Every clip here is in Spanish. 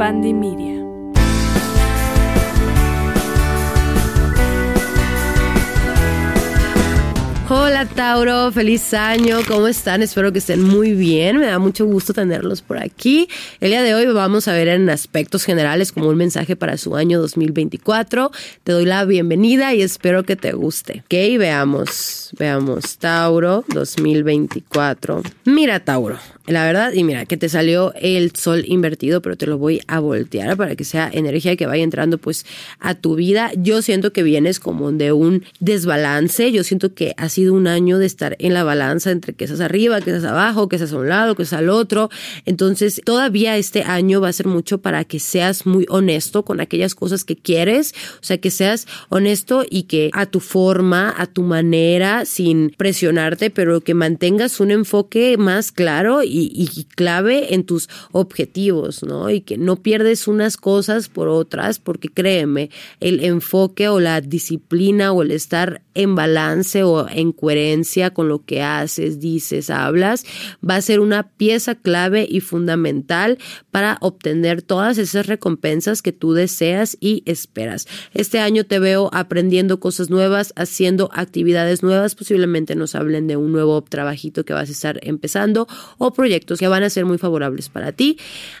Pandemia. Hola Tauro, feliz año, ¿cómo están? Espero que estén muy bien, me da mucho gusto tenerlos por aquí. El día de hoy vamos a ver en aspectos generales como un mensaje para su año 2024. Te doy la bienvenida y espero que te guste. Ok, veamos, veamos, Tauro 2024. Mira Tauro, la verdad, y mira, que te salió el sol invertido, pero te lo voy a voltear para que sea energía que vaya entrando pues a tu vida. Yo siento que vienes como de un desbalance, yo siento que así un año de estar en la balanza entre que estás arriba, que estás abajo, que estás a un lado, que estás al otro. Entonces, todavía este año va a ser mucho para que seas muy honesto con aquellas cosas que quieres, o sea, que seas honesto y que a tu forma, a tu manera, sin presionarte, pero que mantengas un enfoque más claro y, clave en tus objetivos, ¿no? Y que no pierdes unas cosas por otras, porque créeme, el enfoque o la disciplina o el estar en balance o en coherencia con lo que haces, dices, hablas, va a ser una pieza clave y fundamental para obtener todas esas recompensas que tú deseas y esperas. Este año te veo aprendiendo cosas nuevas, haciendo actividades nuevas, posiblemente nos hablen de un nuevo trabajito que vas a estar empezando o proyectos que van a ser muy favorables para ti.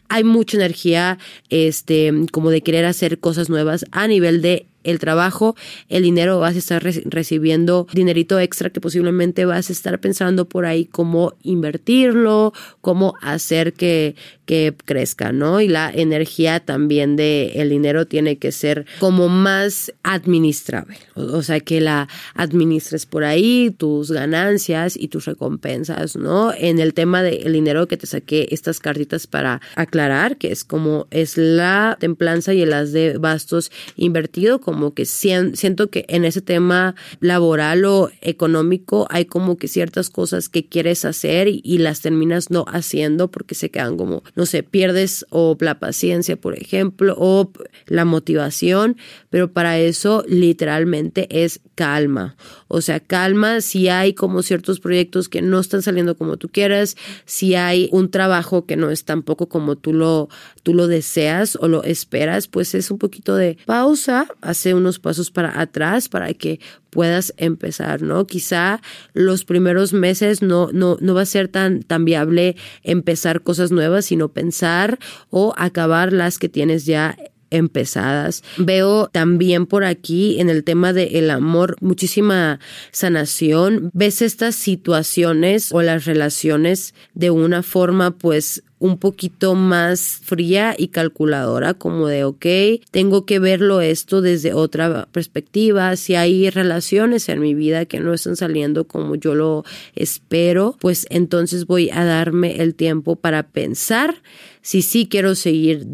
Hay mucha energía, este, como de querer hacer cosas nuevas a nivel de el trabajo, el dinero, vas a estar recibiendo dinerito extra que posiblemente vas a estar pensando por ahí cómo invertirlo, cómo hacer que, que crezca, ¿no? Y la energía también de el dinero tiene que ser como más administrable, o, sea, que la administres por ahí, tus ganancias y tus recompensas, ¿no? En el tema del dinero que te saqué estas cartitas para aclarar, que es como es la templanza y el as de bastos invertido, como que siento que en ese tema laboral o económico hay como que ciertas cosas que quieres hacer y, las terminas no haciendo porque se quedan como, no sé, pierdes o la paciencia, por ejemplo, o la motivación, pero para eso literalmente es calma. O sea, calma si hay como ciertos proyectos que no están saliendo como tú quieras, si hay un trabajo que no es tampoco como tú lo, tú lo deseas o lo esperas, pues es un poquito de pausa, hace unos pasos para atrás para que puedas empezar, ¿no? Quizá los primeros meses no, no, no va a ser tan, tan viable empezar cosas nuevas, sino pensar o acabar las que tienes ya empezadas. Veo también por aquí en el tema del amor muchísima sanación. Ves estas situaciones o las relaciones de una forma pues un poquito más fría y calculadora, como de, ok, tengo que verlo esto desde otra perspectiva, si hay relaciones en mi vida que no están saliendo como yo lo espero, pues entonces voy a darme el tiempo para pensar si sí quiero seguir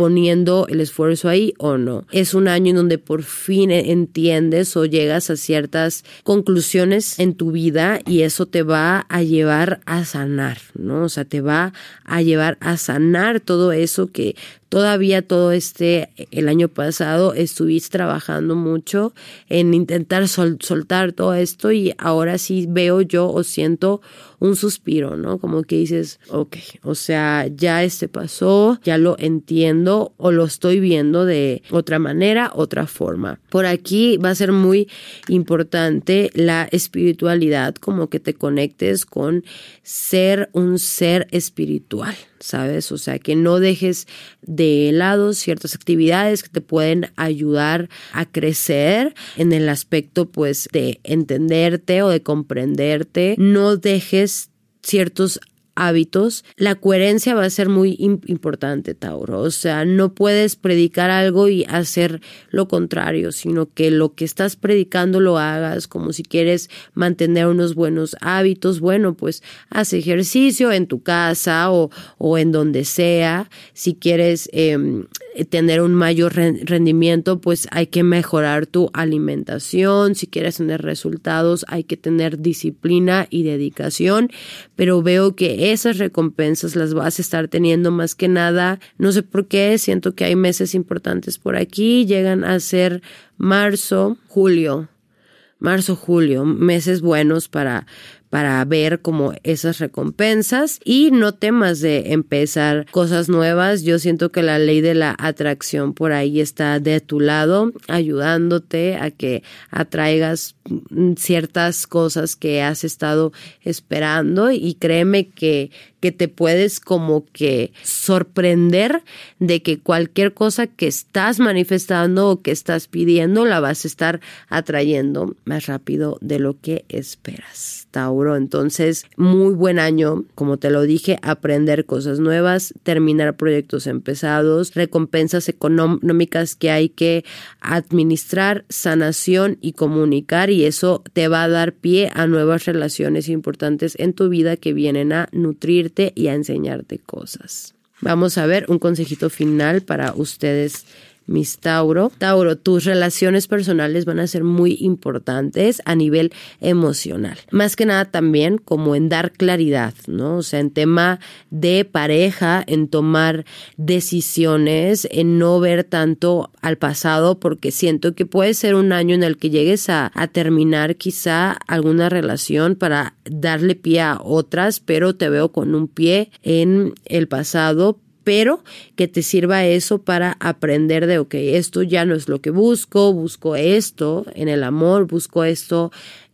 poniendo el esfuerzo ahí o no. Es un año en donde por fin entiendes o llegas a ciertas conclusiones en tu vida y eso te va a llevar a sanar, ¿no? O sea, te va a llevar a sanar todo eso que todavía todo este, el año pasado, estuviste trabajando mucho en intentar soltar todo esto y ahora sí veo yo o siento un suspiro, ¿no? Como que dices, ok, o sea, ya este pasó, ya lo entiendo o lo estoy viendo de otra manera, otra forma. Por aquí va a ser muy importante la espiritualidad, como que te conectes con ser un ser espiritual. ¿Sabes? O sea, que no dejes de lado ciertas actividades que te pueden ayudar a crecer en el aspecto, pues, de entenderte o de comprenderte. No dejes ciertos hábitos, la coherencia va a ser muy importante, Tauro. O sea, no puedes predicar algo y hacer lo contrario, sino que lo que estás predicando lo hagas como si quieres mantener unos buenos hábitos. Bueno, pues haz ejercicio en tu casa o, o en donde sea. Si quieres em, tener un mayor rendimiento, pues hay que mejorar tu alimentación. Si quieres tener resultados, hay que tener disciplina y dedicación. Pero veo que esas recompensas las vas a estar teniendo más que nada. No sé por qué, siento que hay meses importantes por aquí, llegan a ser marzo, julio, marzo, julio, meses buenos para para ver como esas recompensas y no temas de empezar cosas nuevas. Yo siento que la ley de la atracción por ahí está de tu lado, ayudándote a que atraigas ciertas cosas que has estado esperando y créeme que que te puedes como que sorprender de que cualquier cosa que estás manifestando o que estás pidiendo la vas a estar atrayendo más rápido de lo que esperas. Entonces muy buen año, como te lo dije, aprender cosas nuevas, terminar proyectos empezados, recompensas económicas que hay que administrar, sanación y comunicar y eso te va a dar pie a nuevas relaciones importantes en tu vida que vienen a nutrir y a enseñarte cosas. Vamos a ver un consejito final para ustedes mis Tauro. Tauro, tus relaciones personales van a ser muy importantes a nivel emocional. Más que nada también como en dar claridad, ¿no? O sea, en tema de pareja, en tomar decisiones, en no ver tanto al pasado, porque siento que puede ser un año en el que llegues a, a terminar quizá alguna relación para darle pie a otras, pero te veo con un pie en el pasado pero que te sirva eso para aprender de, ok, esto ya no es lo que busco, busco esto en el amor, busco esto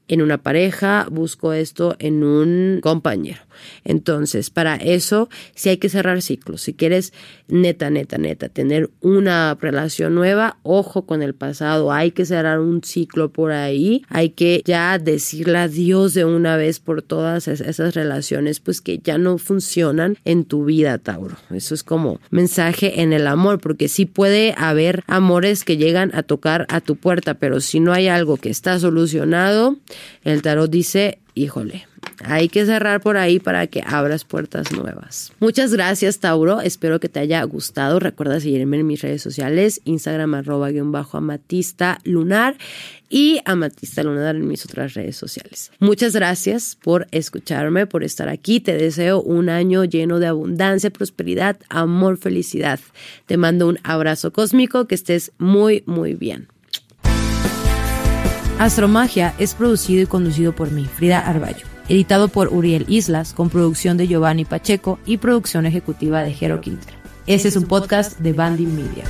en una pareja, busco esto en un compañero. Entonces, para eso sí hay que cerrar ciclos. Si quieres neta, neta, neta, tener una relación nueva, ojo con el pasado. Hay que cerrar un ciclo por ahí. Hay que ya decirle adiós de una vez por todas esas relaciones, pues que ya no funcionan en tu vida, Tauro. Eso es como mensaje en el amor, porque sí puede haber amores que llegan a tocar a tu puerta, pero si no hay algo que está solucionado, el tarot dice, híjole, hay que cerrar por ahí para que abras puertas nuevas. Muchas gracias, Tauro. Espero que te haya gustado. Recuerda seguirme en mis redes sociales, Instagram arroba guion bajo amatista lunar y amatista lunar en mis otras redes sociales. Muchas gracias por escucharme, por estar aquí. Te deseo un año lleno de abundancia, prosperidad, amor, felicidad. Te mando un abrazo cósmico, que estés muy, muy bien. Astromagia es producido y conducido por mí, Frida Arballo. Editado por Uriel Islas, con producción de Giovanni Pacheco y producción ejecutiva de Jero Quinter. Ese es un podcast de Bandy Media.